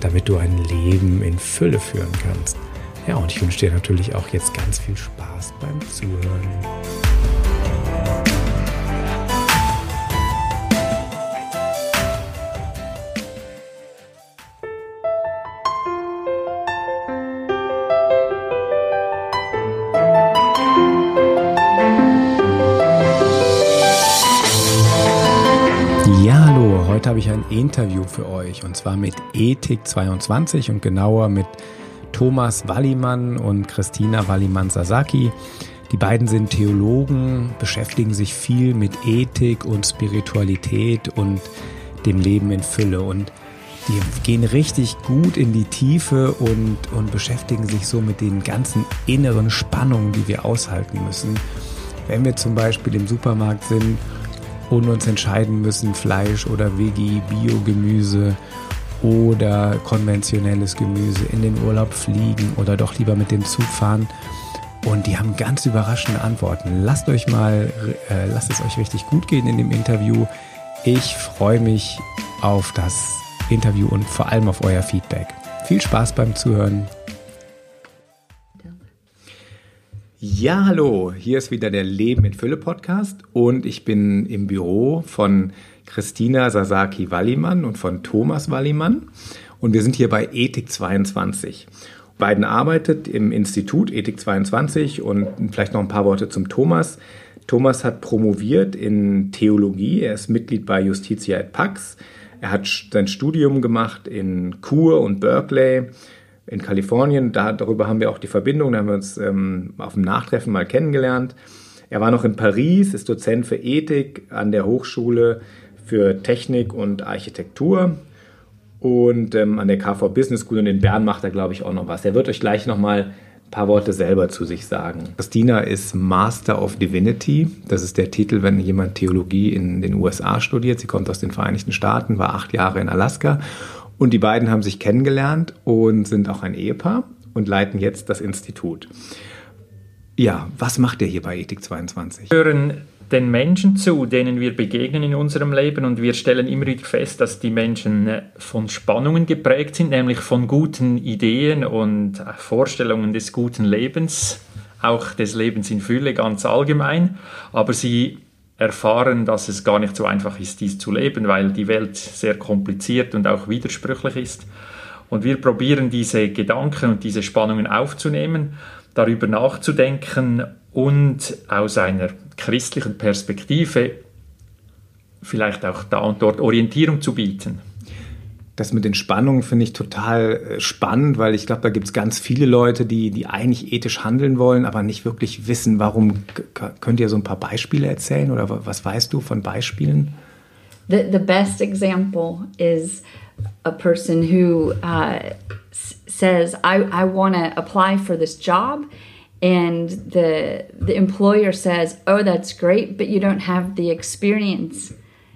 damit du ein Leben in Fülle führen kannst. Ja, und ich wünsche dir natürlich auch jetzt ganz viel Spaß beim Zuhören. Interview für euch und zwar mit Ethik22 und genauer mit Thomas Wallimann und Christina Wallimann-Sasaki. Die beiden sind Theologen, beschäftigen sich viel mit Ethik und Spiritualität und dem Leben in Fülle und die gehen richtig gut in die Tiefe und, und beschäftigen sich so mit den ganzen inneren Spannungen, die wir aushalten müssen. Wenn wir zum Beispiel im Supermarkt sind und uns entscheiden müssen, Fleisch oder Veggie, Biogemüse oder konventionelles Gemüse in den Urlaub fliegen oder doch lieber mit dem Zug fahren. Und die haben ganz überraschende Antworten. Lasst euch mal, äh, lasst es euch richtig gut gehen in dem Interview. Ich freue mich auf das Interview und vor allem auf euer Feedback. Viel Spaß beim Zuhören. Ja, hallo, hier ist wieder der Leben mit Fülle Podcast und ich bin im Büro von Christina Sasaki Wallimann und von Thomas Wallimann und wir sind hier bei Ethik 22. Beiden arbeitet im Institut Ethik 22 und vielleicht noch ein paar Worte zum Thomas. Thomas hat promoviert in Theologie, er ist Mitglied bei Justitia et Pax. Er hat sein Studium gemacht in Chur und Berkeley in Kalifornien. Da, darüber haben wir auch die Verbindung. Da haben wir uns ähm, auf dem Nachtreffen mal kennengelernt. Er war noch in Paris, ist Dozent für Ethik an der Hochschule für Technik und Architektur und ähm, an der KV Business School und in Bern macht er, glaube ich, auch noch was. Er wird euch gleich noch mal ein paar Worte selber zu sich sagen. Christina ist Master of Divinity. Das ist der Titel, wenn jemand Theologie in den USA studiert. Sie kommt aus den Vereinigten Staaten, war acht Jahre in Alaska und die beiden haben sich kennengelernt und sind auch ein Ehepaar und leiten jetzt das Institut. Ja, was macht ihr hier bei Ethik 22? Wir hören den Menschen zu, denen wir begegnen in unserem Leben und wir stellen immer wieder fest, dass die Menschen äh, von Spannungen geprägt sind, nämlich von guten Ideen und äh, Vorstellungen des guten Lebens, auch des Lebens in Fülle ganz allgemein, aber sie erfahren, dass es gar nicht so einfach ist, dies zu leben, weil die Welt sehr kompliziert und auch widersprüchlich ist. Und wir probieren diese Gedanken und diese Spannungen aufzunehmen, darüber nachzudenken und aus einer christlichen Perspektive vielleicht auch da und dort Orientierung zu bieten. Das mit den Spannungen finde ich total äh, spannend, weil ich glaube, da gibt es ganz viele Leute, die, die eigentlich ethisch handeln wollen, aber nicht wirklich wissen, warum. Könnt ihr so ein paar Beispiele erzählen oder was weißt du von Beispielen? The, the best example is a person who uh, says, I, I want to apply for this job. And the, the employer says, Oh, that's great, but you don't have the experience.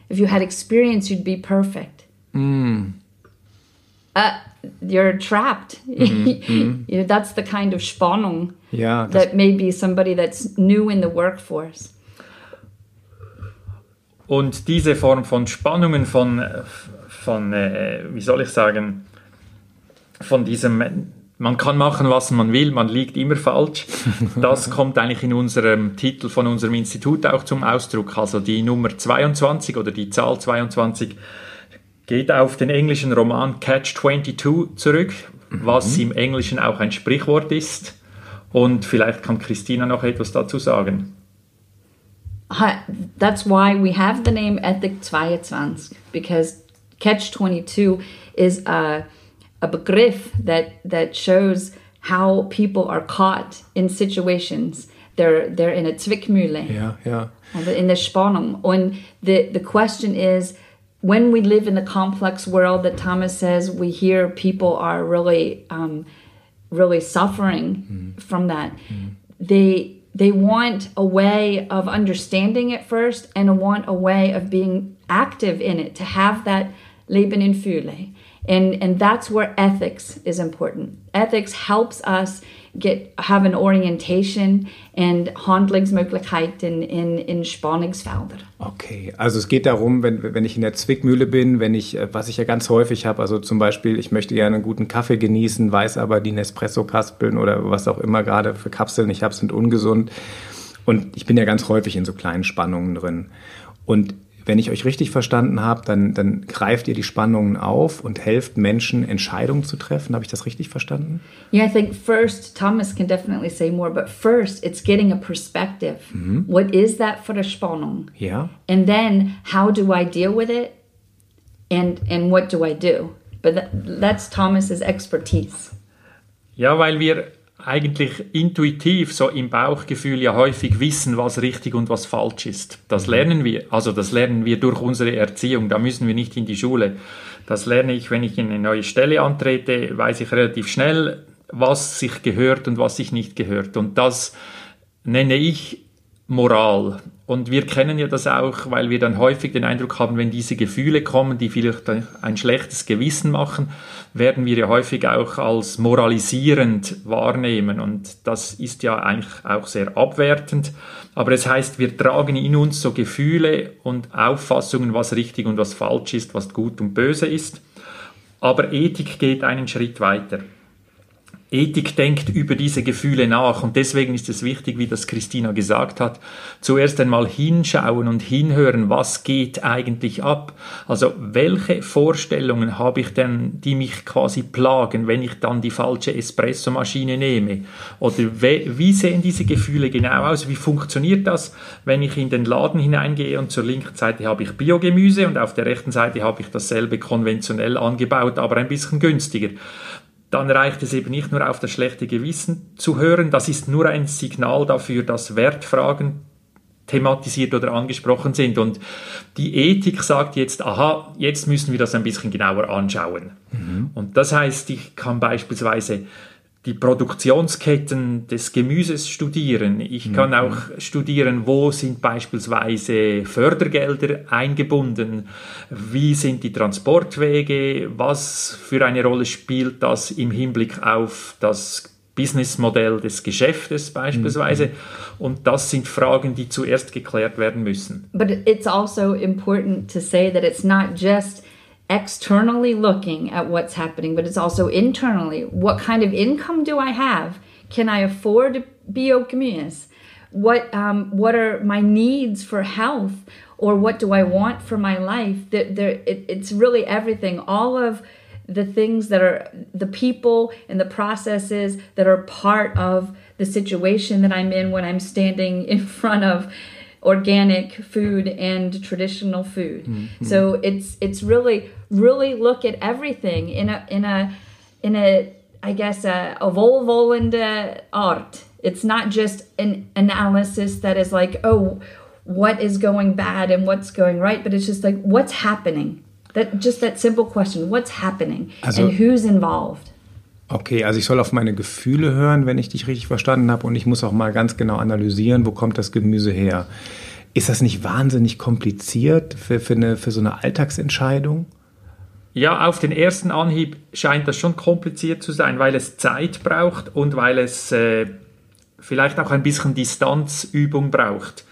If you had experience, you'd be perfect. Mm. Uh, you're trapped. Mm-hmm, you know, that's the kind of Spannung yeah, that maybe somebody that's new in the workforce. Und diese Form von Spannungen, von, von äh, wie soll ich sagen, von diesem, man kann machen, was man will, man liegt immer falsch, das kommt eigentlich in unserem Titel von unserem Institut auch zum Ausdruck. Also die Nummer 22 oder die Zahl 22 geht auf den englischen Roman Catch 22 zurück, mhm. was im Englischen auch ein Sprichwort ist. Und vielleicht kann Christina noch etwas dazu sagen. That's why we have the name Ethik 22, because Catch 22 is a, a Begriff that, that shows how people are caught in situations. They're, they're in a Zwickmühle. Ja. Also in der Spannung. Und the, the question is, when we live in the complex world that Thomas says, we hear people are really, um, really suffering from that. They they want a way of understanding it first and want a way of being active in it to have that Leben in Fülle. And, and that's where ethics is important. Ethics helps us get have an orientation and Handlungsmöglichkeiten in, in Spannungsfelder. Okay, also es geht darum, wenn, wenn ich in der Zwickmühle bin, wenn ich, äh, was ich ja ganz häufig habe, also zum Beispiel, ich möchte gerne einen guten Kaffee genießen, weiß aber, die Nespresso-Kaspeln oder was auch immer gerade für Kapseln ich habe, sind ungesund. Und ich bin ja ganz häufig in so kleinen Spannungen drin. Und wenn ich euch richtig verstanden habe, dann, dann greift ihr die Spannungen auf und helft Menschen, Entscheidungen zu treffen. Habe ich das richtig verstanden? Yeah, I think first, Thomas can definitely say more, but first it's getting a perspective. What is that for a Spannung? Ja. And then how do I deal with it? And, and what do I do? But that, that's Thomas's expertise. Ja, weil wir eigentlich intuitiv so im Bauchgefühl ja häufig wissen, was richtig und was falsch ist. Das lernen wir. Also das lernen wir durch unsere Erziehung. Da müssen wir nicht in die Schule. Das lerne ich, wenn ich in eine neue Stelle antrete, weiß ich relativ schnell, was sich gehört und was sich nicht gehört. Und das nenne ich Moral. Und wir kennen ja das auch, weil wir dann häufig den Eindruck haben, wenn diese Gefühle kommen, die vielleicht ein schlechtes Gewissen machen, werden wir ja häufig auch als moralisierend wahrnehmen. Und das ist ja eigentlich auch sehr abwertend. Aber es heißt, wir tragen in uns so Gefühle und Auffassungen, was richtig und was falsch ist, was gut und böse ist. Aber Ethik geht einen Schritt weiter. Ethik denkt über diese Gefühle nach und deswegen ist es wichtig, wie das Christina gesagt hat, zuerst einmal hinschauen und hinhören, was geht eigentlich ab. Also welche Vorstellungen habe ich denn, die mich quasi plagen, wenn ich dann die falsche Espressomaschine nehme? Oder wie sehen diese Gefühle genau aus? Wie funktioniert das, wenn ich in den Laden hineingehe und zur linken Seite habe ich Biogemüse und auf der rechten Seite habe ich dasselbe konventionell angebaut, aber ein bisschen günstiger? Dann reicht es eben nicht nur auf das schlechte Gewissen zu hören, das ist nur ein Signal dafür, dass Wertfragen thematisiert oder angesprochen sind. Und die Ethik sagt jetzt, aha, jetzt müssen wir das ein bisschen genauer anschauen. Mhm. Und das heißt, ich kann beispielsweise die Produktionsketten des Gemüses studieren. Ich kann auch studieren, wo sind beispielsweise Fördergelder eingebunden, wie sind die Transportwege, was für eine Rolle spielt das im Hinblick auf das Businessmodell des Geschäftes beispielsweise. Und das sind Fragen, die zuerst geklärt werden müssen. But it's also important to say that it's not just externally looking at what's happening, but it's also internally. What kind of income do I have? Can I afford to biochemias? What um, what are my needs for health, or what do I want for my life? That there, it, it's really everything. All of the things that are the people and the processes that are part of the situation that I'm in when I'm standing in front of organic food and traditional food. Mm-hmm. So it's it's really really look at everything in a in a in a I guess a, a volvolende art. It's not just an analysis that is like oh what is going bad and what's going right, but it's just like what's happening. That just that simple question, what's happening also, and who's involved. Okay, also ich soll auf meine Gefühle hören, wenn ich dich richtig verstanden habe, und ich muss auch mal ganz genau analysieren, wo kommt das Gemüse her. Ist das nicht wahnsinnig kompliziert für, für, eine, für so eine Alltagsentscheidung? Ja, auf den ersten Anhieb scheint das schon kompliziert zu sein, weil es Zeit braucht und weil es äh, vielleicht auch ein bisschen Distanzübung braucht.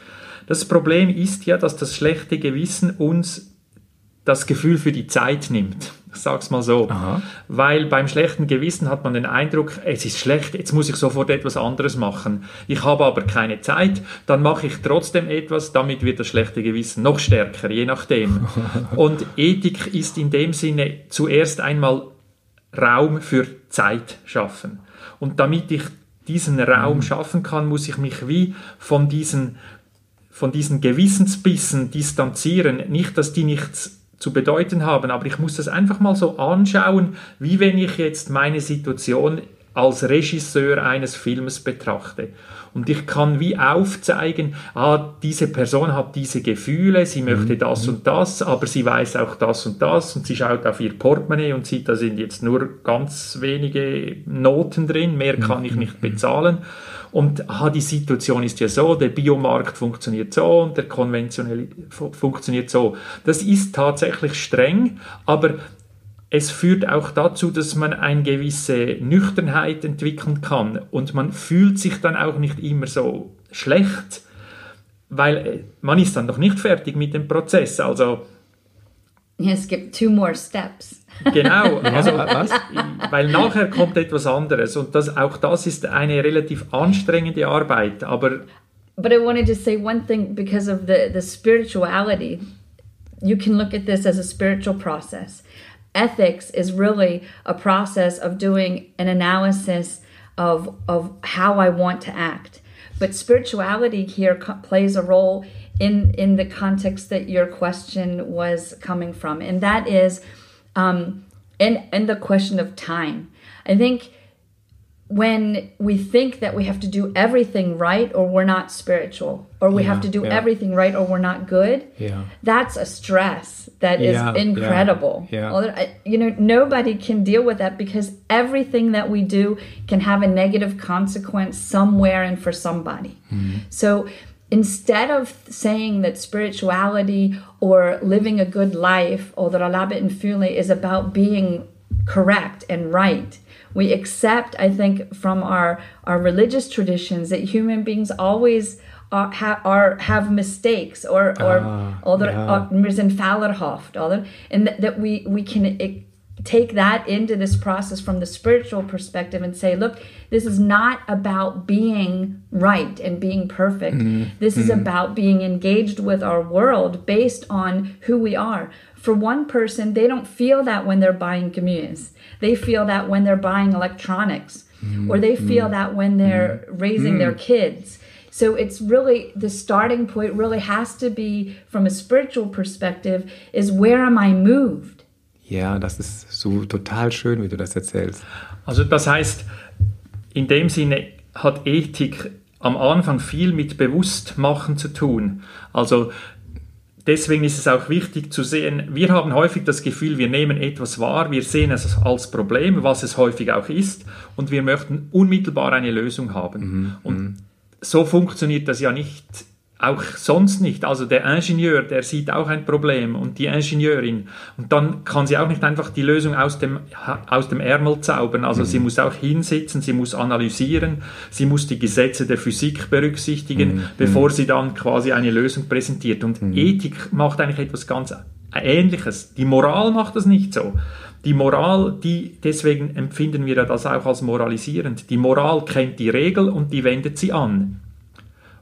Das Problem ist ja, dass das schlechte Gewissen uns das Gefühl für die Zeit nimmt. Ich sag's mal so. Aha. Weil beim schlechten Gewissen hat man den Eindruck, es ist schlecht, jetzt muss ich sofort etwas anderes machen. Ich habe aber keine Zeit, dann mache ich trotzdem etwas, damit wird das schlechte Gewissen noch stärker, je nachdem. Und Ethik ist in dem Sinne zuerst einmal Raum für Zeit schaffen. Und damit ich diesen Raum mhm. schaffen kann, muss ich mich wie von diesen, von diesen Gewissensbissen distanzieren. Nicht, dass die nichts zu bedeuten haben, aber ich muss das einfach mal so anschauen, wie wenn ich jetzt meine Situation als Regisseur eines Filmes betrachte. Und ich kann wie aufzeigen, ah, diese Person hat diese Gefühle, sie möchte mhm. das und das, aber sie weiß auch das und das und sie schaut auf ihr Portemonnaie und sieht, da sind jetzt nur ganz wenige Noten drin, mehr kann ich nicht mhm. bezahlen. Und ah, die Situation ist ja so, der Biomarkt funktioniert so und der konventionelle funktioniert so. Das ist tatsächlich streng, aber es führt auch dazu, dass man eine gewisse Nüchternheit entwickeln kann und man fühlt sich dann auch nicht immer so schlecht, weil äh, man ist dann noch nicht fertig mit dem Prozess. Also es gibt two more steps. Genau, also, was? weil nachher kommt etwas anderes und das, auch das ist eine relativ anstrengende Arbeit, aber But I wanted to say one thing because of the, the spirituality. You can look at this as a spiritual process. ethics is really a process of doing an analysis of of how I want to act. But spirituality here co- plays a role in in the context that your question was coming from, and that is um, and in the question of time. I think when we think that we have to do everything right or we're not spiritual or we yeah, have to do yeah. everything right or we're not good yeah. that's a stress that is incredible yeah, you know nobody can deal with that because everything that we do can have a negative consequence somewhere and for somebody mm-hmm. so instead of saying that spirituality or living a good life or that alabit and fule is about being correct and right we accept i think from our our religious traditions that human beings always are, ha, are have mistakes or or ah, other yeah. uh, and that, that we we can it, take that into this process from the spiritual perspective and say look this is not about being right and being perfect mm-hmm. this mm-hmm. is about being engaged with our world based on who we are for one person they don't feel that when they're buying communes they feel that when they're buying electronics, mm or they feel mm that when they're mm raising their mm. kids. So it's really the starting point really has to be from a spiritual perspective is where am I moved? Ja, das ist so total schön, wie du das erzählst. Also das heißt, in dem Sinne hat Ethik am Anfang viel mit Bewusstmachen zu tun. Also deswegen ist es auch wichtig zu sehen, wir haben häufig das Gefühl, wir nehmen etwas wahr, wir sehen es als Problem, was es häufig auch ist, und wir möchten unmittelbar eine Lösung haben. Mhm. Und mhm. so funktioniert das ja nicht auch sonst nicht. Also der Ingenieur, der sieht auch ein Problem und die Ingenieurin. Und dann kann sie auch nicht einfach die Lösung aus dem, aus dem Ärmel zaubern. Also mhm. sie muss auch hinsitzen, sie muss analysieren, sie muss die Gesetze der Physik berücksichtigen, mhm. bevor mhm. sie dann quasi eine Lösung präsentiert. Und mhm. Ethik macht eigentlich etwas ganz Ähnliches. Die Moral macht das nicht so. Die Moral, die, deswegen empfinden wir das auch als moralisierend. Die Moral kennt die Regel und die wendet sie an.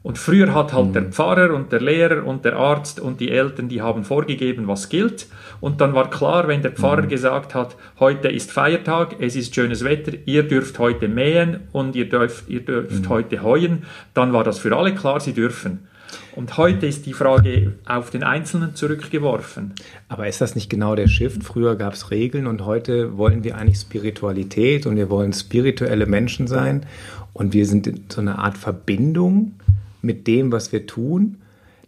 Und früher hat halt mhm. der Pfarrer und der Lehrer und der Arzt und die Eltern, die haben vorgegeben, was gilt. Und dann war klar, wenn der Pfarrer mhm. gesagt hat, heute ist Feiertag, es ist schönes Wetter, ihr dürft heute mähen und ihr dürft, ihr dürft mhm. heute heuen, dann war das für alle klar, sie dürfen. Und heute ist die Frage auf den Einzelnen zurückgeworfen. Aber ist das nicht genau der Shift? Früher gab es Regeln und heute wollen wir eigentlich Spiritualität und wir wollen spirituelle Menschen sein und wir sind in so einer Art Verbindung mit dem, was wir tun,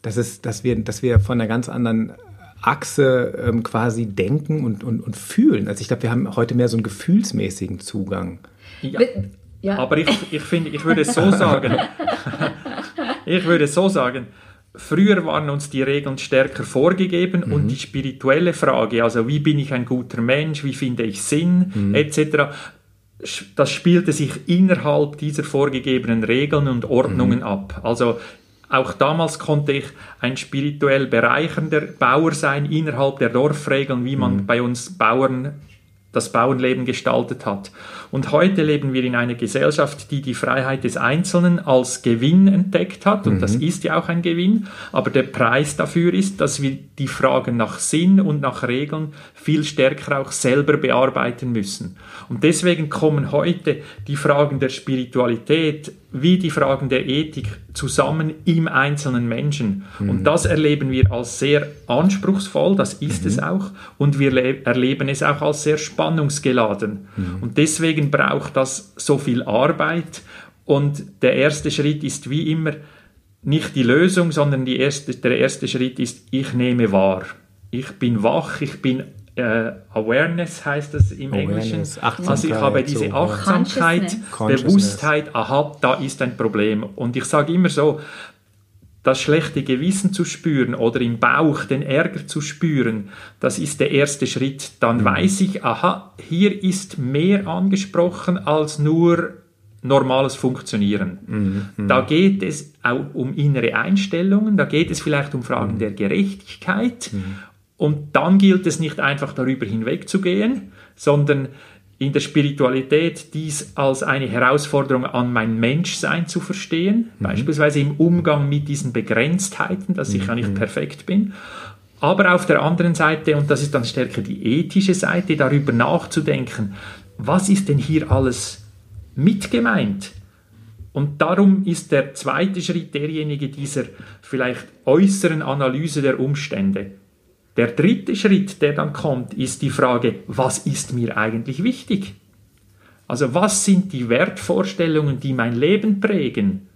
dass, es, dass, wir, dass wir von einer ganz anderen Achse ähm, quasi denken und, und, und fühlen. Also ich glaube, wir haben heute mehr so einen gefühlsmäßigen Zugang. Ja, ja. aber ich, ich finde, ich würde es so sagen, ich würde so sagen, früher waren uns die Regeln stärker vorgegeben mhm. und die spirituelle Frage, also wie bin ich ein guter Mensch, wie finde ich Sinn, mhm. etc., das spielte sich innerhalb dieser vorgegebenen Regeln und Ordnungen mhm. ab. Also auch damals konnte ich ein spirituell bereichernder Bauer sein innerhalb der Dorfregeln, wie man mhm. bei uns Bauern das Bauernleben gestaltet hat. Und heute leben wir in einer Gesellschaft, die die Freiheit des Einzelnen als Gewinn entdeckt hat. Und mhm. das ist ja auch ein Gewinn. Aber der Preis dafür ist, dass wir die Fragen nach Sinn und nach Regeln viel stärker auch selber bearbeiten müssen. Und deswegen kommen heute die Fragen der Spiritualität wie die Fragen der Ethik zusammen im einzelnen Menschen. Mhm. Und das erleben wir als sehr anspruchsvoll, das ist mhm. es auch, und wir erleben es auch als sehr spannungsgeladen. Mhm. Und deswegen braucht das so viel Arbeit. Und der erste Schritt ist wie immer nicht die Lösung, sondern die erste, der erste Schritt ist, ich nehme wahr. Ich bin wach, ich bin äh, Awareness heißt das im Awareness, Englischen. Also ich habe diese so, Achtsamkeit, Bewusstheit, aha, da ist ein Problem. Und ich sage immer so, das schlechte Gewissen zu spüren oder im Bauch den Ärger zu spüren, das ist der erste Schritt. Dann mhm. weiß ich, aha, hier ist mehr angesprochen als nur normales Funktionieren. Mhm. mhm. Da geht es auch um innere Einstellungen, da geht es vielleicht um Fragen mhm. der Gerechtigkeit mhm. Und dann gilt es nicht einfach darüber hinwegzugehen, sondern in der Spiritualität dies als eine Herausforderung an mein Menschsein zu verstehen, mhm. beispielsweise im Umgang mit diesen Begrenztheiten, dass ich mhm. ja nicht perfekt bin. Aber auf der anderen Seite, und das ist dann stärker die ethische Seite, darüber nachzudenken, was ist denn hier alles mitgemeint? Und darum ist der zweite Schritt derjenige dieser vielleicht äußeren Analyse der Umstände. Der dritte Schritt, der dann kommt, ist die Frage, was ist mir eigentlich wichtig? Also was sind die Wertvorstellungen, die mein Leben prägen?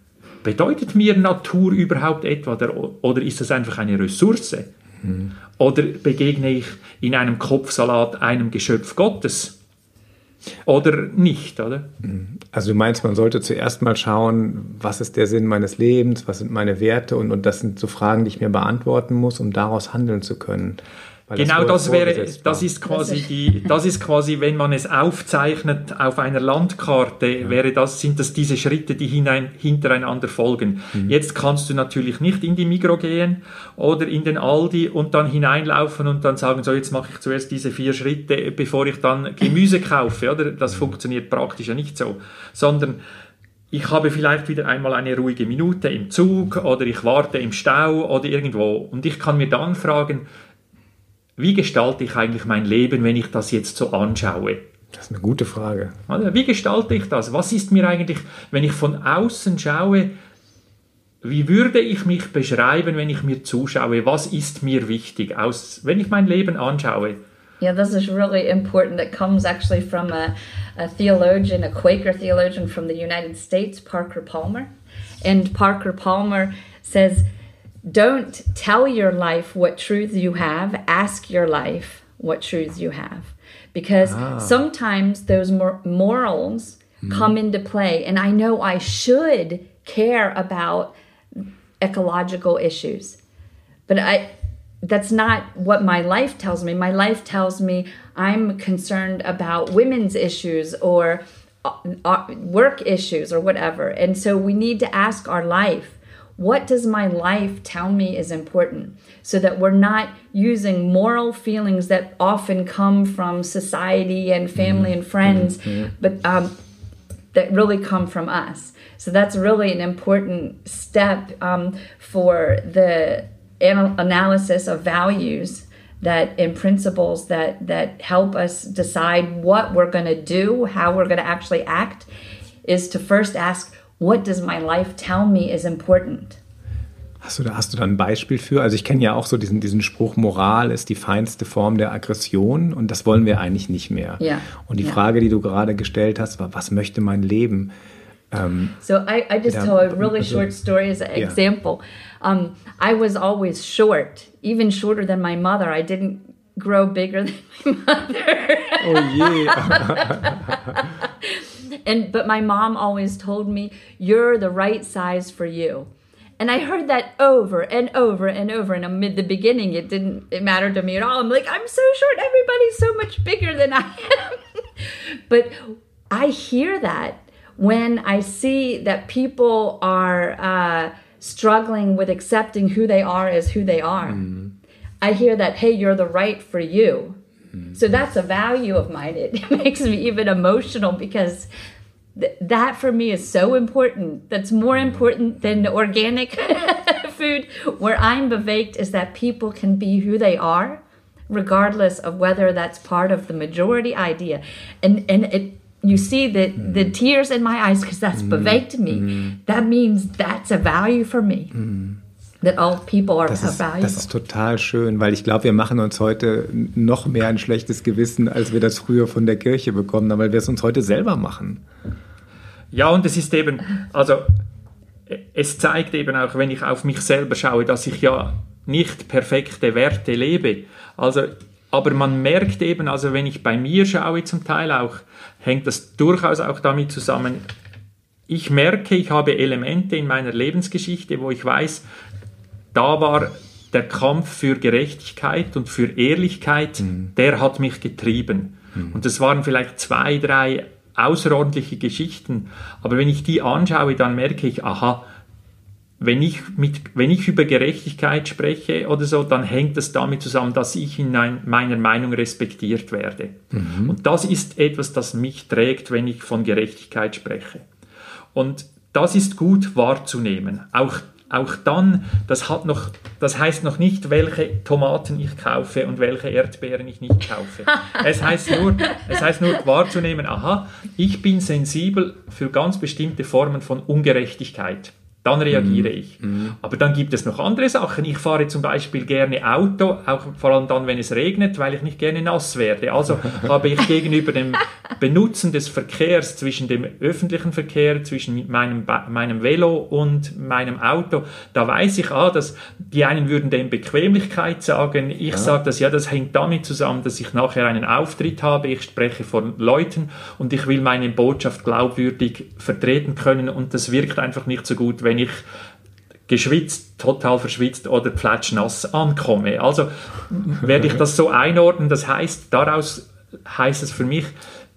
Bedeutet mir Natur überhaupt etwa oder ist das einfach eine Ressource? Mhm. Oder begegne ich in einem Kopfsalat einem Geschöpf Gottes? Oder nicht, oder? Also du meinst, man sollte zuerst mal schauen, was ist der Sinn meines Lebens, was sind meine Werte und, und das sind so Fragen, die ich mir beantworten muss, um daraus handeln zu können. Genau, das, das wäre, das ist quasi die, das ist quasi, wenn man es aufzeichnet auf einer Landkarte, ja. wäre das, sind das diese Schritte, die hinein, hintereinander folgen. Mhm. Jetzt kannst du natürlich nicht in die Migro gehen oder in den Aldi und dann hineinlaufen und dann sagen, so jetzt mache ich zuerst diese vier Schritte, bevor ich dann Gemüse kaufe, oder? Das mhm. funktioniert praktisch ja nicht so, sondern ich habe vielleicht wieder einmal eine ruhige Minute im Zug oder ich warte im Stau oder irgendwo und ich kann mir dann fragen, wie gestalte ich eigentlich mein Leben, wenn ich das jetzt so anschaue? Das ist eine gute Frage. Wie gestalte ich das? Was ist mir eigentlich, wenn ich von außen schaue, wie würde ich mich beschreiben, wenn ich mir zuschaue? Was ist mir wichtig, aus, wenn ich mein Leben anschaue? Yeah, this is really important. It comes actually from a, a theologian, a Quaker theologian from the United States, Parker Palmer. And Parker Palmer says, Don't tell your life what truths you have, ask your life what truths you have. Because ah. sometimes those mor- morals mm. come into play, and I know I should care about ecological issues, but I that's not what my life tells me. My life tells me I'm concerned about women's issues or uh, uh work issues or whatever. And so we need to ask our life what does my life tell me is important? So that we're not using moral feelings that often come from society and family and friends, mm-hmm. but um, that really come from us. So that's really an important step um, for the anal- analysis of values that in principles that that help us decide what we're going to do, how we're going to actually act, is to first ask what does my life tell me is important? Hast du, da, hast du da ein Beispiel für? Also ich kenne ja auch so diesen, diesen Spruch, Moral ist die feinste Form der Aggression und das wollen wir eigentlich nicht mehr. Ja. Und die ja. Frage, die du gerade gestellt hast, war, was möchte mein Leben? Um, so I, I just tell a really also, short story as an yeah. example. Um, I was always short, even shorter than my mother. I didn't grow bigger than my mother. oh je. and but my mom always told me, "You're the right size for you." And I heard that over and over and over. And amid the beginning, it didn't it matter to me at all. I'm like, I'm so short. Everybody's so much bigger than I am. but I hear that when I see that people are uh, struggling with accepting who they are as who they are. Mm. I hear that, hey, you're the right for you. Mm. So that's a value of mine. It makes me even emotional because th- that for me is so important. That's more mm-hmm. important than organic food. Where I'm bewegt is that people can be who they are, regardless of whether that's part of the majority idea. And and it you see the the mm-hmm. tears in my eyes because that's mm-hmm. bewegt me. That means that's a value for me. That all people are Das ist, valuable. das ist total schön, weil ich glaube, wir machen uns heute noch mehr ein schlechtes Gewissen, als wir das früher von der Kirche bekommen haben, weil wir es uns heute selber machen. Ja, und es ist eben, also es zeigt eben auch, wenn ich auf mich selber schaue, dass ich ja nicht perfekte Werte lebe. Also, aber man merkt eben, also wenn ich bei mir schaue zum Teil auch, hängt das durchaus auch damit zusammen, ich merke, ich habe Elemente in meiner Lebensgeschichte, wo ich weiß, da war der Kampf für Gerechtigkeit und für Ehrlichkeit, der hat mich getrieben. Und das waren vielleicht zwei, drei außerordentliche Geschichten. Aber wenn ich die anschaue, dann merke ich, aha, wenn ich, mit, wenn ich über Gerechtigkeit spreche oder so, dann hängt das damit zusammen, dass ich in ein, meiner Meinung respektiert werde. Und das ist etwas, das mich trägt, wenn ich von Gerechtigkeit spreche. Und das ist gut wahrzunehmen. Auch, auch dann, das, hat noch, das heißt noch nicht, welche Tomaten ich kaufe und welche Erdbeeren ich nicht kaufe. Es heißt nur, es heißt nur wahrzunehmen, aha, ich bin sensibel für ganz bestimmte Formen von Ungerechtigkeit. Dann reagiere ich. Aber dann gibt es noch andere Sachen. Ich fahre zum Beispiel gerne Auto, auch vor allem dann, wenn es regnet, weil ich nicht gerne nass werde. Also habe ich gegenüber dem Benutzen des Verkehrs zwischen dem öffentlichen Verkehr, zwischen meinem, meinem Velo und meinem Auto, da weiß ich, ah, dass die einen würden dem Bequemlichkeit sagen. Ich sage das, ja, das hängt damit zusammen, dass ich nachher einen Auftritt habe. Ich spreche vor Leuten und ich will meine Botschaft glaubwürdig vertreten können und das wirkt einfach nicht so gut, wenn ich geschwitzt, total verschwitzt oder pfletschnass ankomme. Also werde ich das so einordnen. Das heißt, daraus heißt es für mich,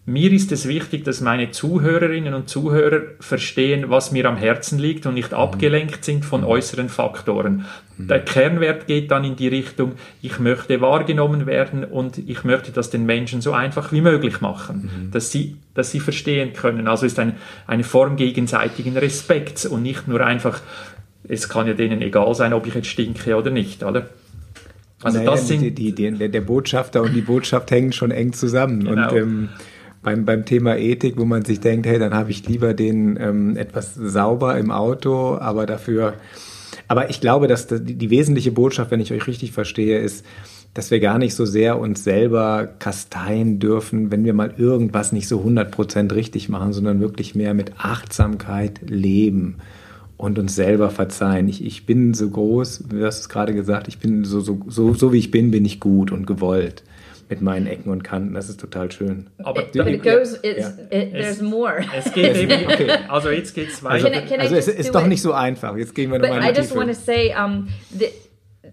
mir ist es wichtig, dass meine Zuhörerinnen und Zuhörer verstehen, was mir am Herzen liegt und nicht abgelenkt sind von äußeren Faktoren. Der Kernwert geht dann in die Richtung, ich möchte wahrgenommen werden und ich möchte das den Menschen so einfach wie möglich machen, dass, sie, dass sie verstehen können. Also ist ein, eine Form gegenseitigen Respekts und nicht nur einfach, es kann ja denen egal sein, ob ich jetzt stinke oder nicht, oder? Also Naja, das sind die, die, der, der Botschafter und die Botschaft hängen schon eng zusammen. Genau. Und ähm, beim, beim Thema Ethik, wo man sich denkt, hey, dann habe ich lieber den ähm, etwas sauber im Auto, aber dafür. Aber ich glaube, dass die, die wesentliche Botschaft, wenn ich euch richtig verstehe, ist, dass wir gar nicht so sehr uns selber kasteien dürfen, wenn wir mal irgendwas nicht so 100% richtig machen, sondern wirklich mehr mit Achtsamkeit leben und uns selber verzeihen. Ich, ich bin so groß, du hast es gerade gesagt, ich bin so, so, so, so wie ich bin, bin ich gut und gewollt mit meinen Ecken und Kanten. Das ist total schön. aber But it goes. It's, Yeah. it, there's more. es geht eben, also jetzt geht es Also, weiter. Can I- can I also es just ist do doch it? nicht so einfach. Jetzt gehen wir But nochmal I in die just want to Tiefe. say, um, th-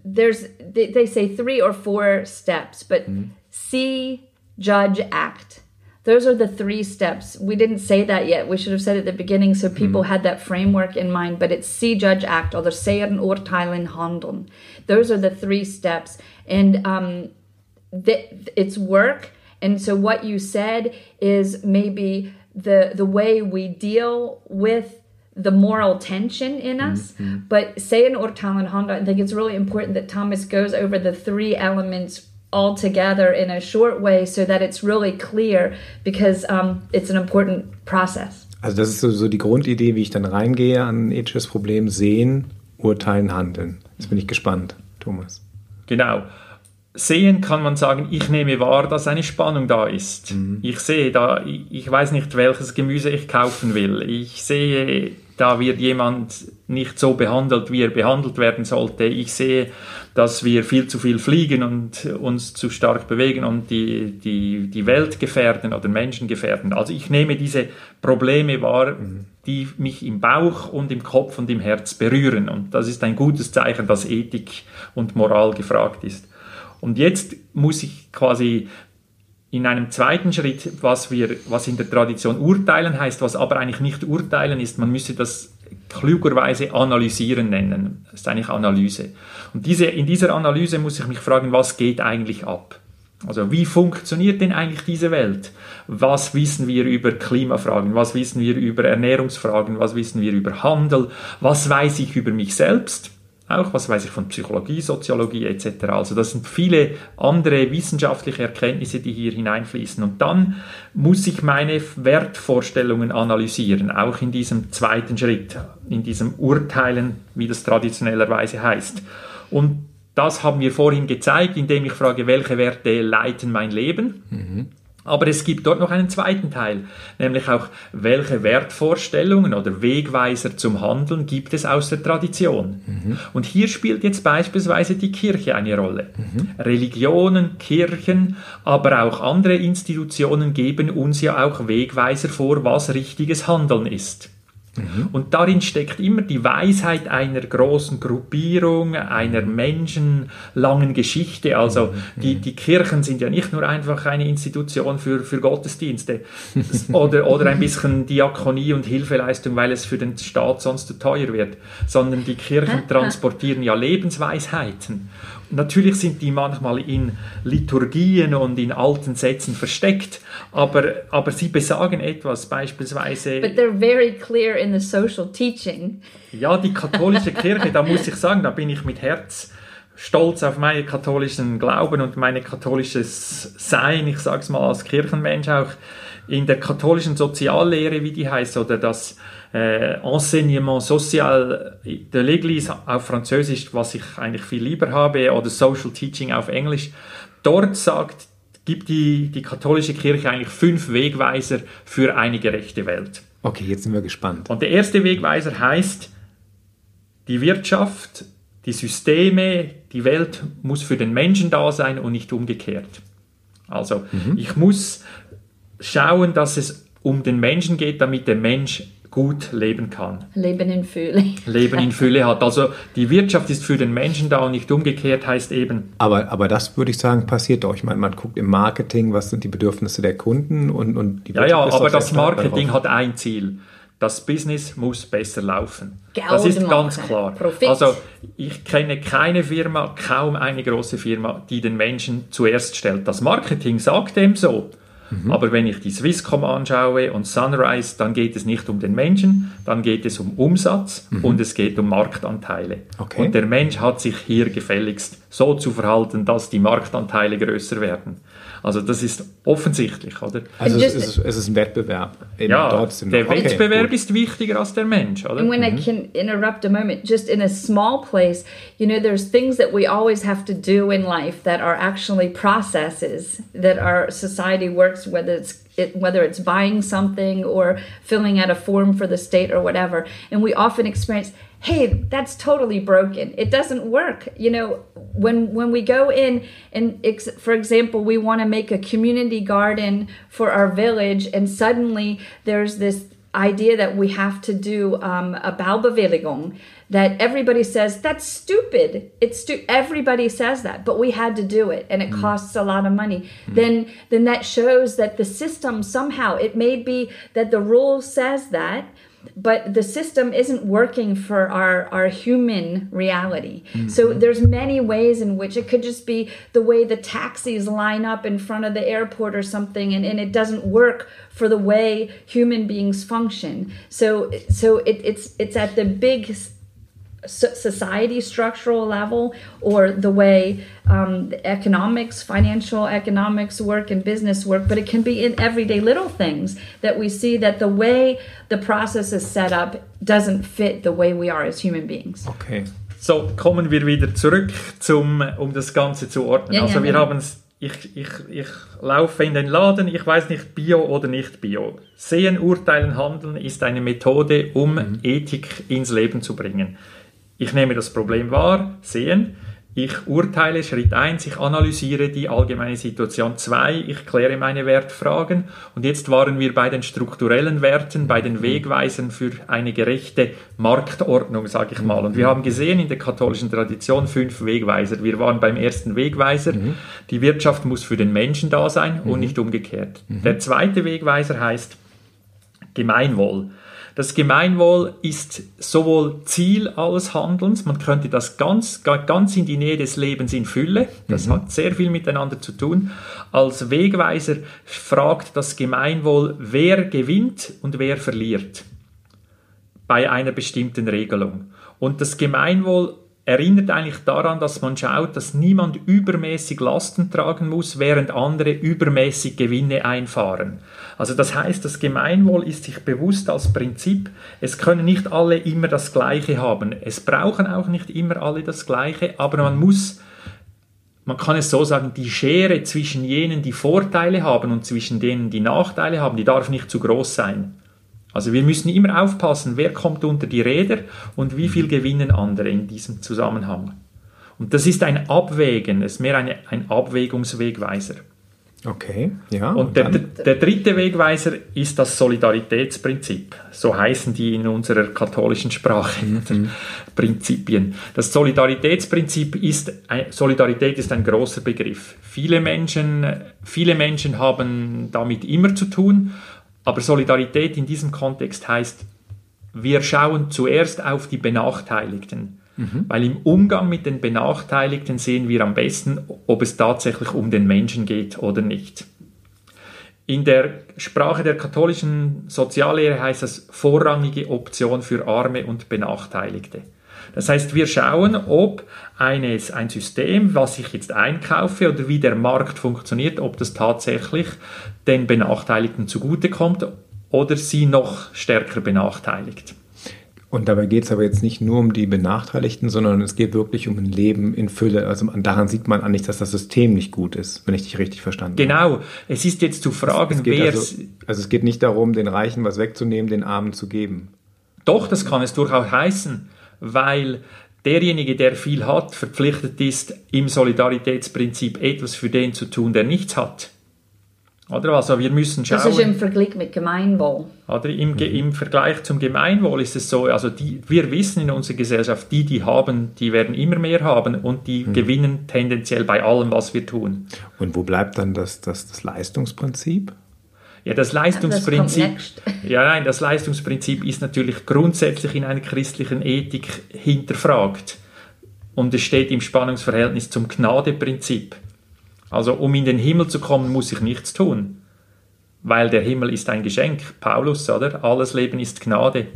there's they, they say three or four steps, but see, judge, act. Those are the three steps. We didn't say that yet. We should have said it at the beginning so people had that framework in mind. But it's see, judge, act, oder sehen, urteilen, handeln. Those are the three steps, and um, th- it's work. And so what you said is maybe the the way we deal with the moral tension in us. But say in Urtalen Honda, I think it's really important that Thomas goes over the three elements all together in a short way so that it's really clear because um, it's an important process. Also das ist so, so die Grundidee, wie ich dann reingehe an ein ethisches Problem. Sehen, urteilen, handeln. Jetzt bin ich gespannt, Thomas. Genau. Sehen kann man sagen, ich nehme wahr, dass eine Spannung da ist. Ich sehe da, ich, weiß nicht, welches Gemüse ich kaufen will. Ich sehe, da wird jemand nicht so behandelt, wie er behandelt werden sollte. Ich sehe, dass wir viel zu viel fliegen und uns zu stark bewegen und die, die, die Welt gefährden oder Menschen gefährden. Also ich nehme diese Probleme wahr, die mich im Bauch und im Kopf und im Herz berühren. Und das ist ein gutes Zeichen, dass Ethik und Moral gefragt ist. Und jetzt muss ich quasi in einem zweiten Schritt, was wir, was in der Tradition urteilen heißt, was aber eigentlich nicht urteilen ist, man müsste das klugerweise analysieren nennen. Das ist eigentlich Analyse. Und diese, in dieser Analyse muss ich mich fragen, was geht eigentlich ab? Also wie funktioniert denn eigentlich diese Welt? Was wissen wir über Klimafragen? Was wissen wir über Ernährungsfragen? Was wissen wir über Handel? Was weiß ich über mich selbst? Auch, was weiß ich, von Psychologie, Soziologie etc. Also das sind viele andere wissenschaftliche Erkenntnisse, die hier hineinfließen. Und dann muss ich meine Wertvorstellungen analysieren, auch in diesem zweiten Schritt, in diesem Urteilen, wie das traditionellerweise heißt. Und das haben wir vorhin gezeigt, indem ich frage, welche Werte leiten mein Leben. Mhm. Aber es gibt dort noch einen zweiten Teil, nämlich auch, welche Wertvorstellungen oder Wegweiser zum Handeln gibt es aus der Tradition. Mhm. Und hier spielt jetzt beispielsweise die Kirche eine Rolle. Mhm. Religionen, Kirchen, aber auch andere Institutionen geben uns ja auch Wegweiser vor, was richtiges Handeln ist. Mhm. Und darin steckt immer die Weisheit einer großen Gruppierung, einer menschenlangen Geschichte. Also mhm. die, die Kirchen sind ja nicht nur einfach eine Institution für, für Gottesdienste oder, oder ein bisschen Diakonie und Hilfeleistung, weil es für den Staat sonst zu teuer wird, sondern die Kirchen transportieren ja Lebensweisheiten. Natürlich sind die manchmal in Liturgien und in alten Sätzen versteckt, aber, aber sie besagen etwas, beispielsweise. But they're very clear in the social teaching. Ja, die katholische Kirche, da muss ich sagen, da bin ich mit Herz stolz auf meinen katholischen Glauben und mein katholisches Sein, ich sage es mal als Kirchenmensch auch, in der katholischen Soziallehre, wie die heißt, oder das äh, Enseignement Social de l'Église auf Französisch, was ich eigentlich viel lieber habe, oder Social Teaching auf Englisch. Dort sagt, gibt die, die katholische Kirche eigentlich fünf Wegweiser für eine gerechte Welt. Okay, jetzt sind wir gespannt. Und der erste Wegweiser heißt, die Wirtschaft, die Systeme, die Welt muss für den Menschen da sein und nicht umgekehrt. Also mhm. ich muss schauen, dass es um den Menschen geht, damit der Mensch gut leben kann. Leben in Fülle. Leben in Fülle hat. Also die Wirtschaft ist für den Menschen da und nicht umgekehrt heißt eben. Aber, aber das würde ich sagen, passiert doch. Ich meine, man guckt im Marketing, was sind die Bedürfnisse der Kunden und, und die Wirtschaft Ja, ja, aber das Marketing hat ein Ziel. Das Business muss besser laufen. Geld das ist ganz klar. Profit. Also ich kenne keine Firma, kaum eine große Firma, die den Menschen zuerst stellt. Das Marketing sagt dem so. Mhm. Aber wenn ich die Swisscom anschaue und Sunrise, dann geht es nicht um den Menschen, dann geht es um Umsatz mhm. und es geht um Marktanteile. Okay. Und der Mensch hat sich hier gefälligst so zu verhalten, dass die Marktanteile größer werden. Also das ist offensichtlich, oder? Also es ist, es ist ein Wettbewerb. ja, trotzdem. der okay, Wettbewerb gut. ist wichtiger als der Mensch, oder? And when -hmm. I can interrupt a moment, just in a small place, you know, there's things that we always have to do in life that are actually processes that our society works, whether it's it, whether it's buying something or filling out a form for the state or whatever. And we often experience hey that's totally broken. It doesn't work. You know when when we go in and ex- for example we want to make a community garden for our village and suddenly there's this idea that we have to do um, a Baubewilligung that everybody says that's stupid it's stu- everybody says that but we had to do it and it mm. costs a lot of money mm. then then that shows that the system somehow it may be that the rule says that but the system isn't working for our our human reality mm-hmm. so there's many ways in which it could just be the way the taxis line up in front of the airport or something and, and it doesn't work for the way human beings function so so it, it's it's at the big society structural level or the way um, the economics financial economics work and business work but it can be in everyday little things that we see that the way the process is set up doesn't fit the way we are as human beings okay so kommen wir wieder zurück zum um das ganze zu ordnen ja, also ja, wir ja. haben es ich, ich, ich laufe in den Laden, ich weiß nicht, Bio oder nicht Bio. Sehen, urteilen, handeln ist eine Methode, um mhm. Ethik ins Leben zu bringen. Ich nehme das Problem wahr, sehen, ich urteile Schritt 1, ich analysiere die allgemeine Situation 2, ich kläre meine Wertfragen und jetzt waren wir bei den strukturellen Werten, bei den Wegweisern für eine gerechte Marktordnung, sage ich mal. Und wir haben gesehen in der katholischen Tradition fünf Wegweiser. Wir waren beim ersten Wegweiser, mhm. die Wirtschaft muss für den Menschen da sein und mhm. nicht umgekehrt. Mhm. Der zweite Wegweiser heißt Gemeinwohl. Das Gemeinwohl ist sowohl Ziel alles Handelns, man könnte das ganz, ganz in die Nähe des Lebens in Fülle, das mhm. hat sehr viel miteinander zu tun. Als Wegweiser fragt das Gemeinwohl, wer gewinnt und wer verliert bei einer bestimmten Regelung. Und das Gemeinwohl erinnert eigentlich daran, dass man schaut, dass niemand übermäßig Lasten tragen muss, während andere übermäßig Gewinne einfahren. Also das heißt, das Gemeinwohl ist sich bewusst als Prinzip, es können nicht alle immer das Gleiche haben. Es brauchen auch nicht immer alle das Gleiche, aber man muss, man kann es so sagen, die Schere zwischen jenen, die Vorteile haben und zwischen denen, die Nachteile haben, die darf nicht zu groß sein. Also wir müssen immer aufpassen, wer kommt unter die Räder und wie viel gewinnen andere in diesem Zusammenhang. Und das ist ein Abwägen, es ist mehr eine, ein Abwägungswegweiser. Okay, ja. Und, der, der, dritte Wegweiser ist das Solidaritätsprinzip. So heißen die in unserer katholischen Sprache. Mhm. Prinzipien. Das Solidaritätsprinzip ist, Solidarität ist ein großer Begriff. Viele Menschen, viele Menschen haben damit immer zu tun aber Solidarität in diesem Kontext heißt, wir schauen zuerst auf die Benachteiligten. Mhm. Weil im Umgang mit den Benachteiligten sehen wir am besten, ob es tatsächlich um den Menschen geht oder nicht. In der Sprache der katholischen Soziallehre heißt das vorrangige Option für Arme und Benachteiligte. Das heißt, wir schauen, ob eines, ein System, was ich jetzt einkaufe oder wie der Markt funktioniert, ob das tatsächlich den Benachteiligten zugutekommt oder sie noch stärker benachteiligt. Und dabei geht es aber jetzt nicht nur um die Benachteiligten, sondern es geht wirklich um ein Leben in Fülle. Also daran sieht man eigentlich, dass das System nicht gut ist, wenn ich dich richtig verstanden genau. habe. Genau. Es ist jetzt zu fragen, wer... Also, also es geht nicht darum, den Reichen was wegzunehmen, den Armen zu geben. Doch, das kann es durchaus heißen weil derjenige, der viel hat, verpflichtet ist, im Solidaritätsprinzip etwas für den zu tun, der nichts hat. Oder? Also wir müssen schauen. Das ist im Vergleich mit Gemeinwohl. Oder im, mhm. im Vergleich zum Gemeinwohl ist es so, also die, wir wissen in unserer Gesellschaft, die, die haben, die werden immer mehr haben und die mhm. gewinnen tendenziell bei allem, was wir tun. Und wo bleibt dann das, das, das Leistungsprinzip? Ja, das Leistungsprinzip. Das ja, nein, das Leistungsprinzip ist natürlich grundsätzlich in einer christlichen Ethik hinterfragt. Und es steht im Spannungsverhältnis zum Gnadeprinzip. Also, um in den Himmel zu kommen, muss ich nichts tun. Weil der Himmel ist ein Geschenk. Paulus, oder? Alles Leben ist Gnade.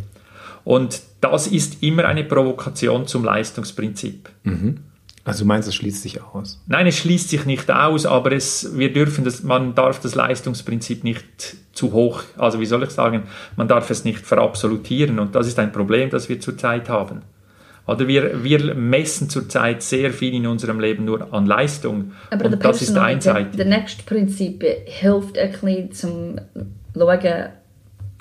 Und das ist immer eine Provokation zum Leistungsprinzip. Mhm. Also du meinst, es schließt sich aus? Nein, es schließt sich nicht aus, aber es, wir dürfen das, man darf das Leistungsprinzip nicht zu hoch, also wie soll ich sagen, man darf es nicht verabsolutieren und das ist ein Problem, das wir zurzeit haben. Oder wir, wir messen zurzeit sehr viel in unserem Leben nur an Leistung aber und das ist einseitig. Das nächste Prinzip hilft ein bisschen zum Schauen,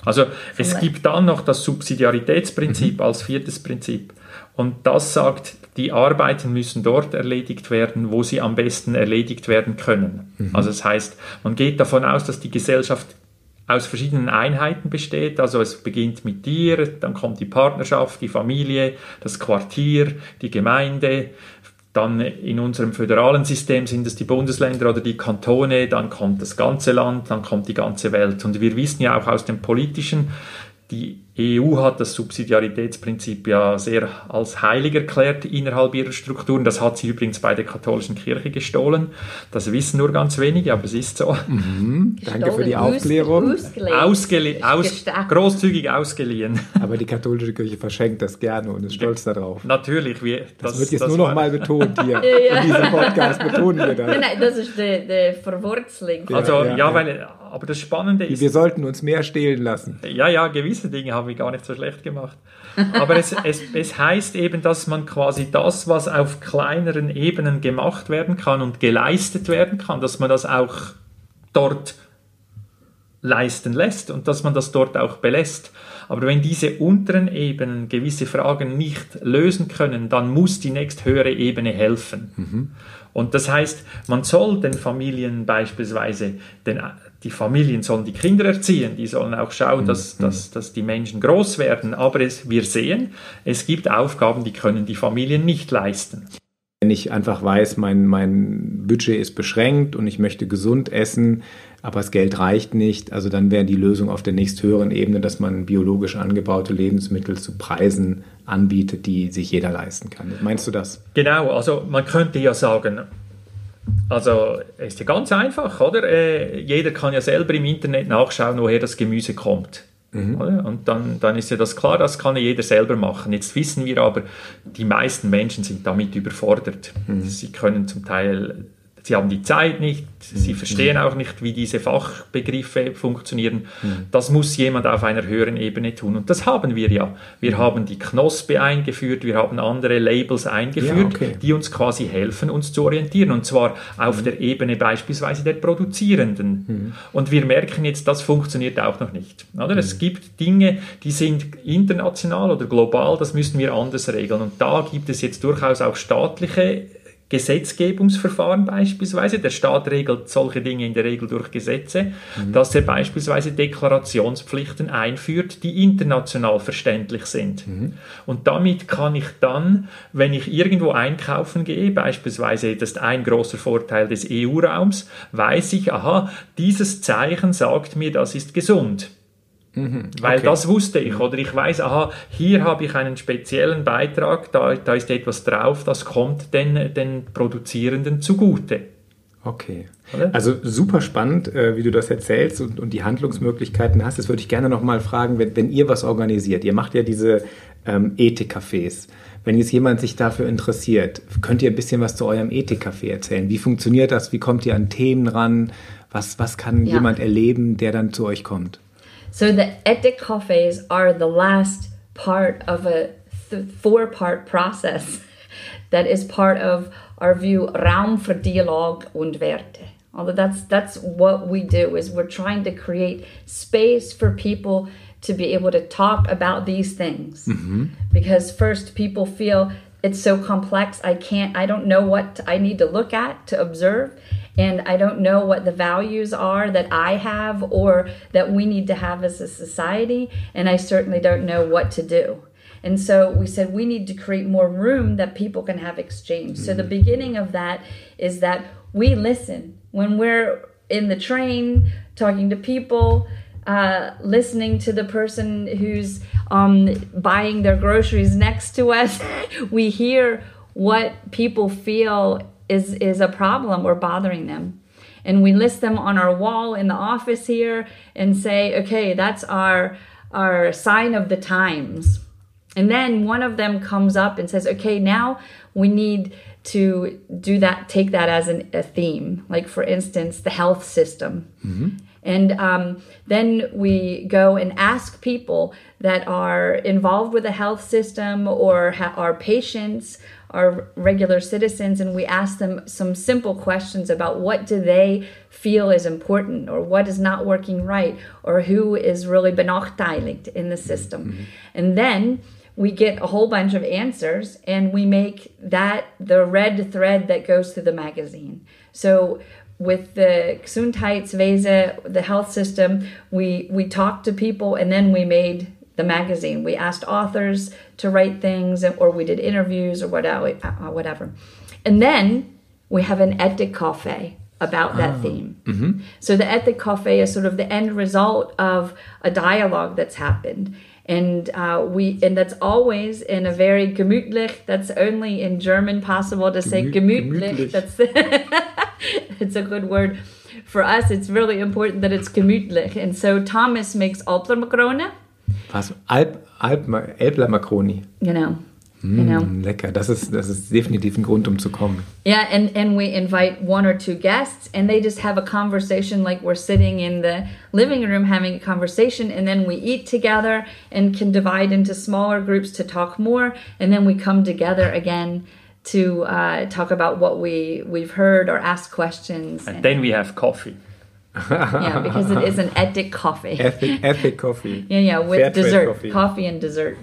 also es gibt dann noch das Subsidiaritätsprinzip mhm. als viertes Prinzip. Und das sagt, die Arbeiten müssen dort erledigt werden, wo sie am besten erledigt werden können. Mhm. Also das heißt, man geht davon aus, dass die Gesellschaft aus verschiedenen Einheiten besteht. Also es beginnt mit dir, dann kommt die Partnerschaft, die Familie, das Quartier, die Gemeinde. Dann in unserem föderalen System sind es die Bundesländer oder die Kantone, dann kommt das ganze Land, dann kommt die ganze Welt. Und wir wissen ja auch aus dem politischen, die EU hat das Subsidiaritätsprinzip ja sehr als heilig erklärt innerhalb ihrer Strukturen. Das hat sie übrigens bei der katholischen Kirche gestohlen. Das wissen nur ganz wenige, aber es ist so. Mhm. Danke für die Aufklärung. Ausgeliehen. Aus, großzügig ausgeliehen. Aber die katholische Kirche verschenkt das gerne und ist stolz darauf. Natürlich. Wir, das, das, wird jetzt das nur noch mal betont hier. In diesem Podcast betonen wir das. Nein, nein, das ist die, die Verwurzelung. Also, ja, ja, ja, weil, aber das Spannende ist... Wir sollten uns mehr stehlen lassen. Ja, ja, gewisse Dinge haben wir gar nicht so schlecht gemacht. Aber es, es, es heißt eben, dass man quasi das, was auf kleineren Ebenen gemacht werden kann und geleistet werden kann, dass man das auch dort leisten lässt und dass man das dort auch belässt. Aber wenn diese unteren Ebenen gewisse Fragen nicht lösen können, dann muss die nächsthöhere Ebene helfen. Mhm. Und das heißt, man soll den Familien beispielsweise, den, die Familien sollen die Kinder erziehen, die sollen auch schauen, dass, mhm. dass, dass die Menschen groß werden. Aber es, wir sehen, es gibt Aufgaben, die können die Familien nicht leisten. Wenn ich einfach weiß, mein, mein Budget ist beschränkt und ich möchte gesund essen, aber das Geld reicht nicht, also dann wäre die Lösung auf der nächsthöheren Ebene, dass man biologisch angebaute Lebensmittel zu Preisen anbietet, die sich jeder leisten kann. Meinst du das? Genau, also man könnte ja sagen, also es ist ja ganz einfach, oder? Äh, jeder kann ja selber im Internet nachschauen, woher das Gemüse kommt. Mhm. Und dann, dann ist ja das klar, das kann ja jeder selber machen. Jetzt wissen wir aber, die meisten Menschen sind damit überfordert. Mhm. Sie können zum Teil Sie haben die Zeit nicht, sie mhm. verstehen auch nicht, wie diese Fachbegriffe funktionieren. Mhm. Das muss jemand auf einer höheren Ebene tun. Und das haben wir ja. Wir mhm. haben die Knospe eingeführt, wir haben andere Labels eingeführt, ja, okay. die uns quasi helfen, uns zu orientieren. Und zwar auf der Ebene beispielsweise der Produzierenden. Mhm. Und wir merken jetzt, das funktioniert auch noch nicht. Oder? Es mhm. gibt Dinge, die sind international oder global, das müssen wir anders regeln. Und da gibt es jetzt durchaus auch staatliche Gesetzgebungsverfahren beispielsweise. Der Staat regelt solche Dinge in der Regel durch Gesetze, mhm. dass er beispielsweise Deklarationspflichten einführt, die international verständlich sind. Mhm. Und damit kann ich dann, wenn ich irgendwo einkaufen gehe, beispielsweise, das ist ein großer Vorteil des EU-Raums, weiß ich, aha, dieses Zeichen sagt mir, das ist gesund. Mhm, Weil das wusste ich. Oder ich weiß, aha, hier habe ich einen speziellen Beitrag, da, da ist etwas drauf, das kommt den, den Produzierenden zugute. Okay. Oder? Also super spannend, äh, wie du das erzählst und, und die Handlungsmöglichkeiten hast. Das würde ich gerne nochmal fragen, wenn, wenn, ihr was organisiert. Ihr macht ja diese ähm, Ethik-Cafés. Wenn jetzt jemand sich dafür interessiert, könnt ihr ein bisschen was zu eurem Ethik-Café erzählen? Wie funktioniert das? Wie kommt ihr an Themen ran? Was, was kann ja. jemand erleben, der dann zu euch kommt? So the Ethik cafes are the last part of a th- four part process that is part of our view Raum für Dialog und Werte. Although that's that's what we do is we're trying to create space for people to be able to talk about these things. Mm-hmm. Because first people feel it's so complex I can't I don't know what I need to look at to observe and I don't know what the values are that I have or that we need to have as a society, and I certainly don't know what to do. And so we said we need to create more room that people can have exchange. So the mm-hmm. beginning of that is that we listen when we're in the train talking to people. Uh, listening to the person who's um, buying their groceries next to us, we hear what people feel is is a problem. Or bothering them. And we list them on our wall in the office here and say okay that's our our sign of the times. And then one of them comes up and says okay now we need to do that take that as an, a theme. Like for instance the health system. Mm-hmm. and um, then we go and ask people that are involved with the health system or ha- are patients our regular citizens and we ask them some simple questions about what do they feel is important or what is not working right or who is really benachteiligt in the system. Mm-hmm. And then we get a whole bunch of answers and we make that the red thread that goes through the magazine. So with the Gesundheitswesen, the health system, we we talked to people and then we made the magazine. We asked authors to write things, or we did interviews, or whatever. Uh, whatever. And then we have an ethic cafe about that oh. theme. Mm-hmm. So the ethic cafe is sort of the end result of a dialogue that's happened. And uh, we and that's always in a very gemütlich. That's only in German possible to say gemütlich. gemütlich. That's it's a good word for us. It's really important that it's gemütlich. And so Thomas makes Alplermakrone Was? Alp, Alp, Elbler Makroni. Genau. Mm, genau. Lecker. Das ist, das ist definitiv ein Grund, um zu kommen. Yeah, and, and we invite one or two guests, and they just have a conversation like we're sitting in the living room having a conversation, and then we eat together and can divide into smaller groups to talk more, and then we come together again to uh, talk about what we, we've heard or ask questions. And, and then we have coffee. Yeah, because it is an ethic coffee. Ethic, ethic coffee. yeah, yeah, with Fair dessert, coffee. coffee and dessert.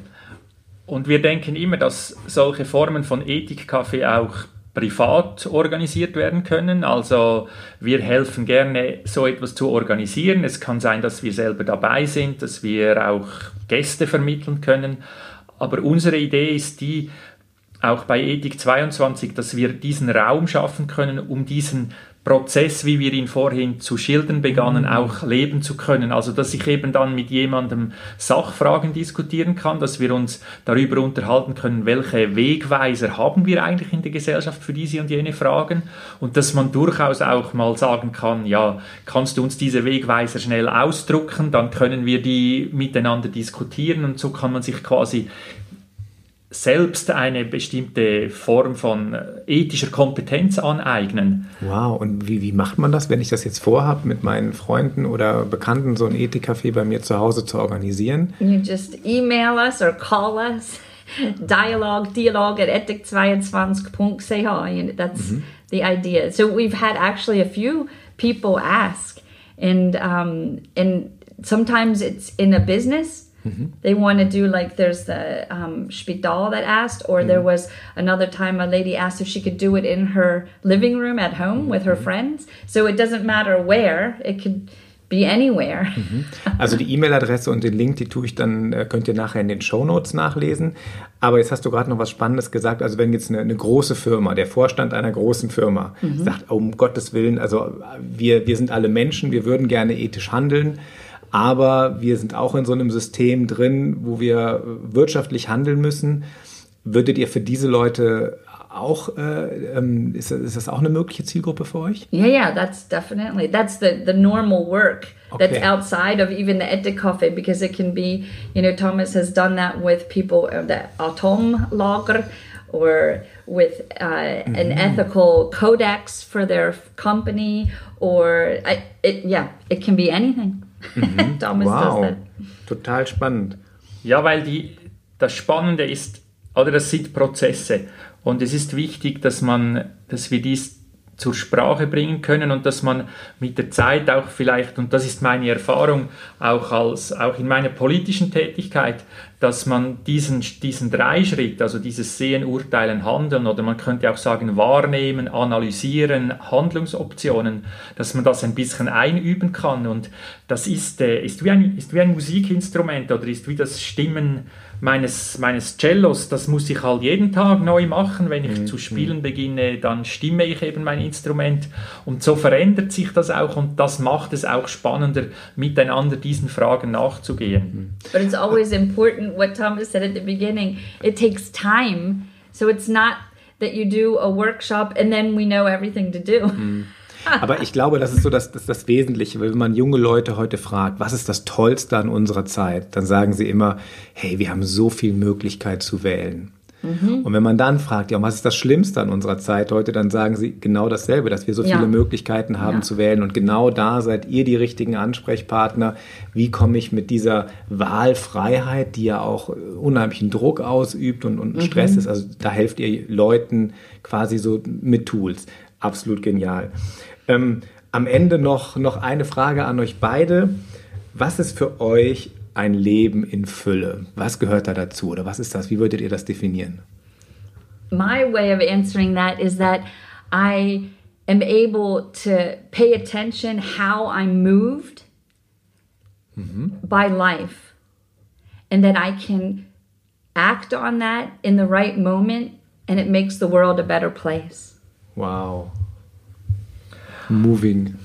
Und wir denken immer, dass solche Formen von Ethik-Kaffee auch privat organisiert werden können. Also wir helfen gerne, so etwas zu organisieren. Es kann sein, dass wir selber dabei sind, dass wir auch Gäste vermitteln können. Aber unsere Idee ist die, auch bei Ethik 22, dass wir diesen Raum schaffen können, um diesen Prozess, wie wir ihn vorhin zu schildern begannen, mhm. auch leben zu können. Also, dass ich eben dann mit jemandem Sachfragen diskutieren kann, dass wir uns darüber unterhalten können, welche Wegweiser haben wir eigentlich in der Gesellschaft für diese und jene Fragen und dass man durchaus auch mal sagen kann, ja, kannst du uns diese Wegweiser schnell ausdrucken, dann können wir die miteinander diskutieren und so kann man sich quasi selbst eine bestimmte Form von äh, ethischer Kompetenz aneignen. Wow, und wie, wie macht man das, wenn ich das jetzt vorhabe, mit meinen Freunden oder Bekannten so ein Ethikcafé bei mir zu Hause zu organisieren? You just email us or call us. Dialogue, dialogue at ethik22.ch. That's mm -hmm. the idea. So we've had actually a few people ask, and um, and sometimes it's in a business Mm-hmm. They want to do like there's the um, Spital that asked, or mm-hmm. there was another time a lady asked if she could do it in her living room at home with her mm-hmm. friends. So it doesn't matter where, it could be anywhere. Mhm. Also die E-Mail-Adresse und den Link, die tue ich dann, äh, könnt ihr nachher in den Show Notes nachlesen. Aber jetzt hast du gerade noch was Spannendes gesagt. Also wenn jetzt eine, eine große Firma, der Vorstand einer großen Firma mhm. sagt, um Gottes Willen, also wir, wir sind alle Menschen, wir würden gerne ethisch handeln aber wir sind auch in so einem System drin, wo wir wirtschaftlich handeln müssen. Würdet ihr für diese Leute auch, äh, ähm, ist, ist, das auch eine mögliche Zielgruppe für euch? Yeah, yeah, that's definitely, that's the, the normal work okay. that's outside of even the Ethik Coffee because it can be, you know, Thomas has done that with people, uh, the Atomlager or with uh, mm -hmm. an ethical codex for their company or, I, it, yeah, it can be anything. Mhm. wow. Total spannend. Ja, weil die, das Spannende ist, oder das sind Prozesse. Und es ist wichtig, dass man, dass wir dies zur Sprache bringen können und dass man mit der Zeit auch vielleicht, und das ist meine Erfahrung auch, als, auch in meiner politischen Tätigkeit, dass man diesen, diesen Dreischritt, also dieses Sehen, Urteilen, Handeln oder man könnte auch sagen Wahrnehmen, Analysieren, Handlungsoptionen, dass man das ein bisschen einüben kann. Und das ist, äh, ist, wie, ein, ist wie ein Musikinstrument oder ist wie das Stimmen meines, meines Cellos, das muss ich halt jeden Tag neu machen. Wenn ich mhm. zu spielen beginne, dann stimme ich eben mein Instrument. Und so verändert sich das auch und das macht es auch spannender, miteinander diesen Fragen nachzugehen. Mhm. But it's always important, what Thomas said at the beginning, it takes time. So it's not that you do a workshop and then we know everything to do. Mhm. Aber ich glaube, das ist so das, das, das Wesentliche. Wenn man junge Leute heute fragt, was ist das Tollste an unserer Zeit, dann sagen sie immer, hey, wir haben so viel Möglichkeit zu wählen. Mhm. Und wenn man dann fragt, ja, was ist das Schlimmste an unserer Zeit heute, dann sagen sie genau dasselbe, dass wir so ja. viele Möglichkeiten haben ja. zu wählen. Und genau da seid ihr die richtigen Ansprechpartner. Wie komme ich mit dieser Wahlfreiheit, die ja auch unheimlichen Druck ausübt und, und Stress mhm. ist, also da helft ihr Leuten quasi so mit Tools. Absolut genial. Ähm, am Ende noch, noch eine Frage an euch beide. Was ist für euch ein Leben in Fülle? Was gehört da dazu oder was ist das? Wie würdet ihr das definieren? My way of answering that is that I am able to pay attention how I'm moved mhm. by life and that I can act on that in the right moment and it makes the world a better place. Wow. Moving.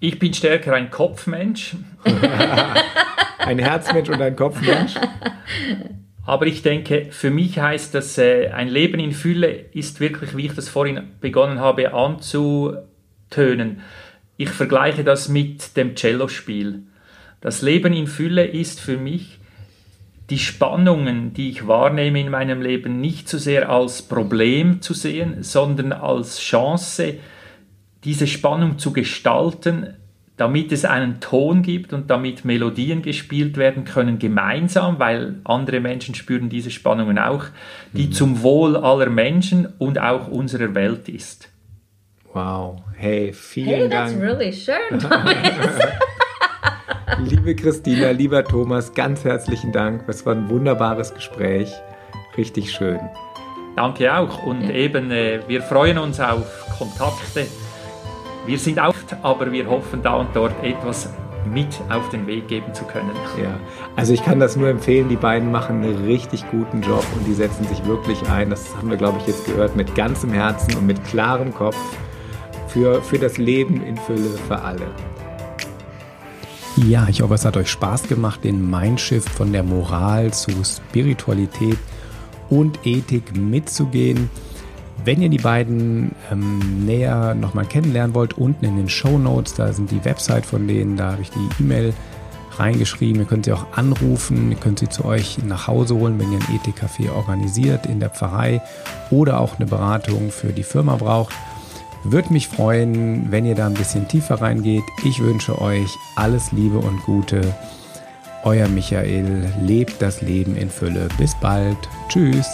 Ich bin stärker ein Kopfmensch. ein Herzmensch und ein Kopfmensch. Aber ich denke, für mich heißt das, äh, ein Leben in Fülle ist wirklich, wie ich das vorhin begonnen habe anzutönen. Ich vergleiche das mit dem Cellospiel. Das Leben in Fülle ist für mich die Spannungen, die ich wahrnehme in meinem Leben, nicht so sehr als Problem zu sehen, sondern als Chance, diese Spannung zu gestalten, damit es einen Ton gibt und damit Melodien gespielt werden können gemeinsam, weil andere Menschen spüren diese Spannungen auch, die mhm. zum Wohl aller Menschen und auch unserer Welt ist. Wow, hey, vielen hey, Dank. Hey, that's really schön. Liebe Christina, lieber Thomas, ganz herzlichen Dank. Es war ein wunderbares Gespräch. Richtig schön. Danke auch. Und ja. eben, äh, wir freuen uns auf Kontakte. Wir sind oft, aber wir hoffen da und dort etwas mit auf den Weg geben zu können. Ja, also ich kann das nur empfehlen. Die beiden machen einen richtig guten Job und die setzen sich wirklich ein. Das haben wir, glaube ich, jetzt gehört, mit ganzem Herzen und mit klarem Kopf für, für das Leben in Fülle für alle. Ja, ich hoffe, es hat euch Spaß gemacht, den Mindshift von der Moral zu Spiritualität und Ethik mitzugehen. Wenn ihr die beiden ähm, näher nochmal kennenlernen wollt, unten in den Show Notes, da sind die Website von denen, da habe ich die E-Mail reingeschrieben. Ihr könnt sie auch anrufen, ihr könnt sie zu euch nach Hause holen, wenn ihr ein Ethikcafé organisiert in der Pfarrei oder auch eine Beratung für die Firma braucht. Würde mich freuen, wenn ihr da ein bisschen tiefer reingeht. Ich wünsche euch alles Liebe und Gute. Euer Michael, lebt das Leben in Fülle. Bis bald. Tschüss.